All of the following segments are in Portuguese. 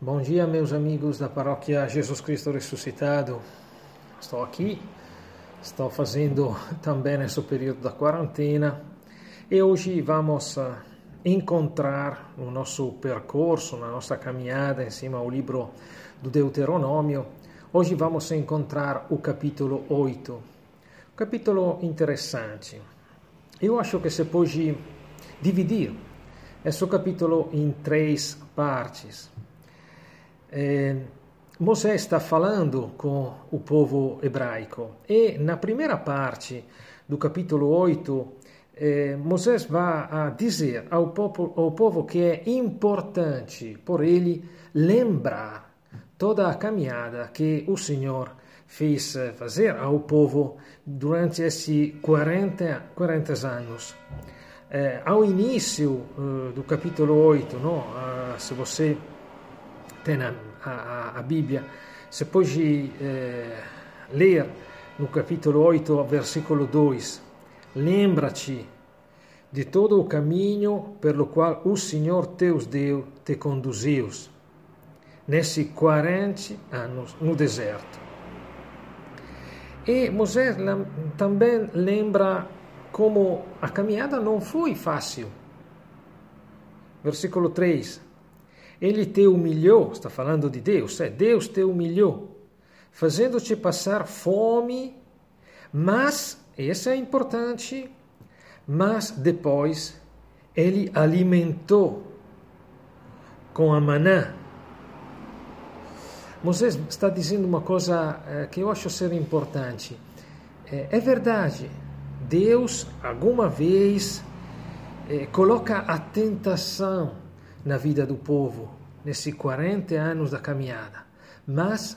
Bom dia, meus amigos da paróquia Jesus Cristo Ressuscitado. Estou aqui, estou fazendo também nesse período da quarentena e hoje vamos ah, encontrar no nosso percurso, na nossa caminhada em cima ao livro do Deuteronômio, hoje vamos encontrar o capítulo 8. Um capítulo interessante. Eu acho que se pode dividir esse capítulo em três partes. É, Moisés está falando com o povo hebraico e na primeira parte do capítulo 8, eh, Moisés vai dizer ao povo, ao povo que é importante por ele lembrar toda a caminhada que o Senhor fez fazer ao povo durante esses 40, 40 anos. Eh, ao início eh, do capítulo 8, no? Ah, se você tem a, a, a Bíblia, se pode eh, ler no capítulo 8, versículo 2, lembra-te de todo o caminho pelo qual o Senhor teu Deus te conduziu nesses 40 anos no deserto. E Moisés também lembra como a caminhada não foi fácil. Versículo 3: ele te humilhou, está falando de Deus, é Deus te humilhou, fazendo-te passar fome, mas, isso é importante, mas depois ele alimentou com a maná. Moisés está dizendo uma coisa eh, que eu acho ser importante. É, é verdade, Deus alguma vez é, coloca a tentação na vida do povo nesses 40 anos da caminhada. Mas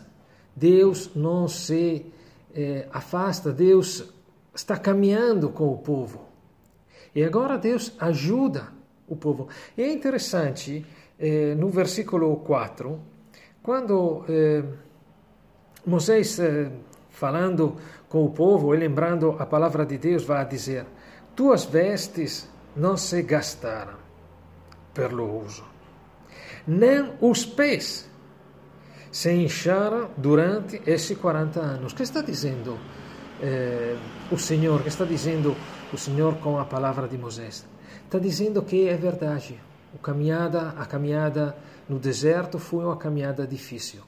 Deus não se eh, afasta, Deus está caminhando com o povo. E agora Deus ajuda o povo. E é interessante, eh, no versículo 4, quando eh, Moisés, falando com o povo e lembrando a palavra de Deus, vai dizer: Tuas vestes não se gastaram pelo uso. Nem os pés se incharam durante esses 40 anos. O que está dizendo eh, o Senhor? O que está dizendo o Senhor com a palavra de Moisés? Está dizendo que é verdade. A caminhada, a caminhada no deserto foi uma caminhada difícil,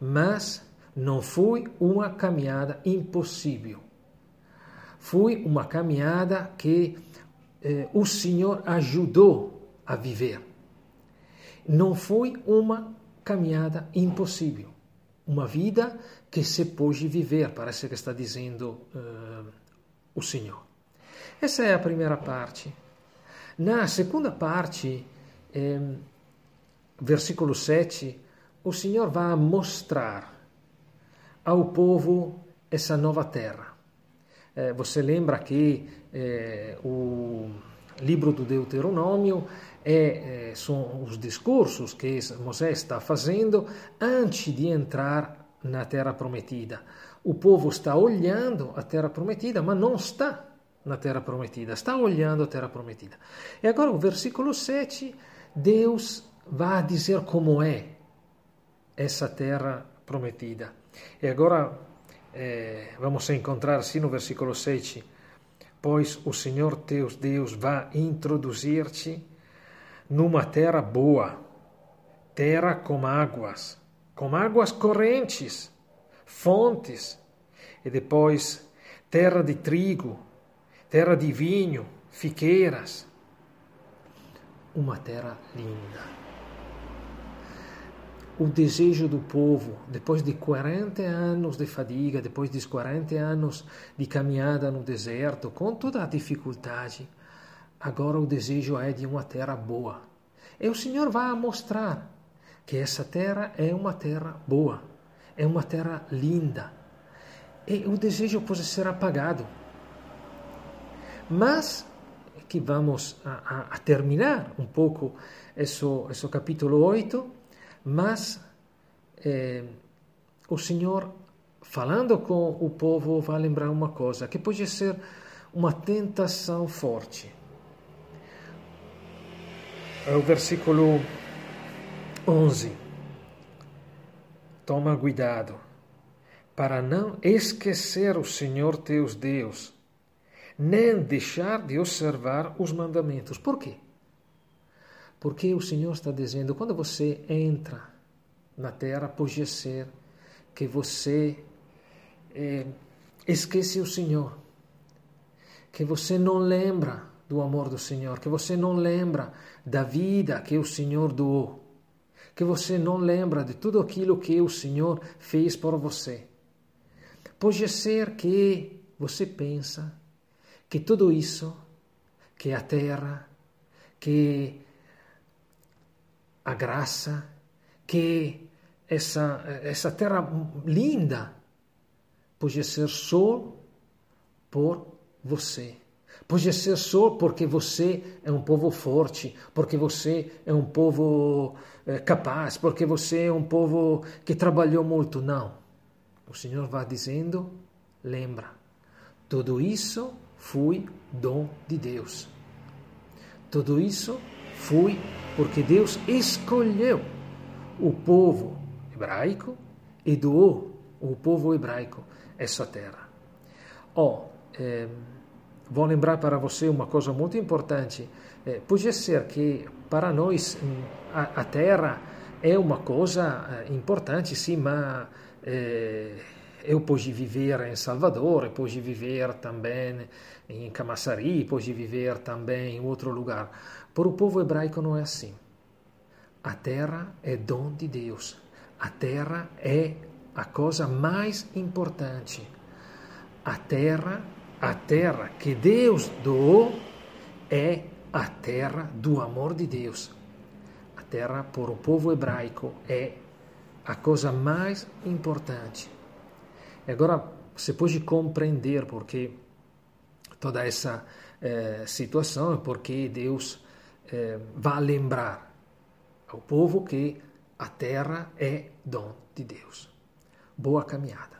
mas não foi uma caminhada impossível. Foi uma caminhada que eh, o Senhor ajudou a viver. Não foi uma caminhada impossível, uma vida que se pode viver, parece que está dizendo uh, o Senhor. Essa é a primeira parte. Na segunda parte, eh, versículo 7, o Senhor vai mostrar ao povo essa nova terra. Eh, você lembra que eh, o livro do Deuteronômio é, é, são os discursos que Moisés está fazendo antes de entrar na Terra Prometida. O povo está olhando a Terra Prometida, mas não está na Terra Prometida, está olhando a Terra Prometida. E agora, o versículo 7, Deus vai dizer como é essa Terra Prometida. E agora, eh, vamos encontrar, sim, no versículo 7, pois o Senhor teu Deus vai introduzir-te numa terra boa, terra com águas, com águas correntes, fontes, e depois terra de trigo, terra de vinho, fiqueiras. Uma terra linda o desejo do povo, depois de 40 anos de fadiga, depois de 40 anos de caminhada no deserto, com toda a dificuldade, agora o desejo é de uma terra boa. E o Senhor vai mostrar que essa terra é uma terra boa, é uma terra linda. E o desejo pode ser apagado. Mas que vamos a, a, a terminar um pouco esse, esse capítulo 8 mas eh, o Senhor, falando com o povo, vai lembrar uma coisa, que pode ser uma tentação forte. É o versículo 11. toma cuidado para não esquecer o Senhor teus Deus, nem deixar de observar os mandamentos. Por quê? Porque o Senhor está dizendo, quando você entra na terra, pode ser que você é, esquece o Senhor, que você não lembra do amor do Senhor, que você não lembra da vida que o Senhor doou, que você não lembra de tudo aquilo que o Senhor fez por você. Pode ser que você pensa que tudo isso, que a terra, que a graça, que essa, essa terra linda pode ser só por você. Pode ser só porque você é um povo forte, porque você é um povo é, capaz, porque você é um povo que trabalhou muito. Não. O Senhor vai dizendo: lembra, tudo isso foi dom de Deus. Tudo isso foi porque Deus escolheu o povo hebraico e doou o povo hebraico essa terra. Oh, eh, vou lembrar para você uma coisa muito importante. Eh, pode ser que para nós hum, a, a terra é uma coisa eh, importante, sim, mas eh, eu posso viver em Salvador, posso viver também em Camaçari, posso viver também em outro lugar. Para o povo hebraico não é assim. A terra é dom de Deus. A terra é a coisa mais importante. A terra, a terra que Deus doou é a terra do amor de Deus. A terra para o povo hebraico é a coisa mais importante. E agora você pode compreender porque toda essa eh, situação, porque Deus eh, vai lembrar ao povo que a terra é dom de Deus. Boa caminhada.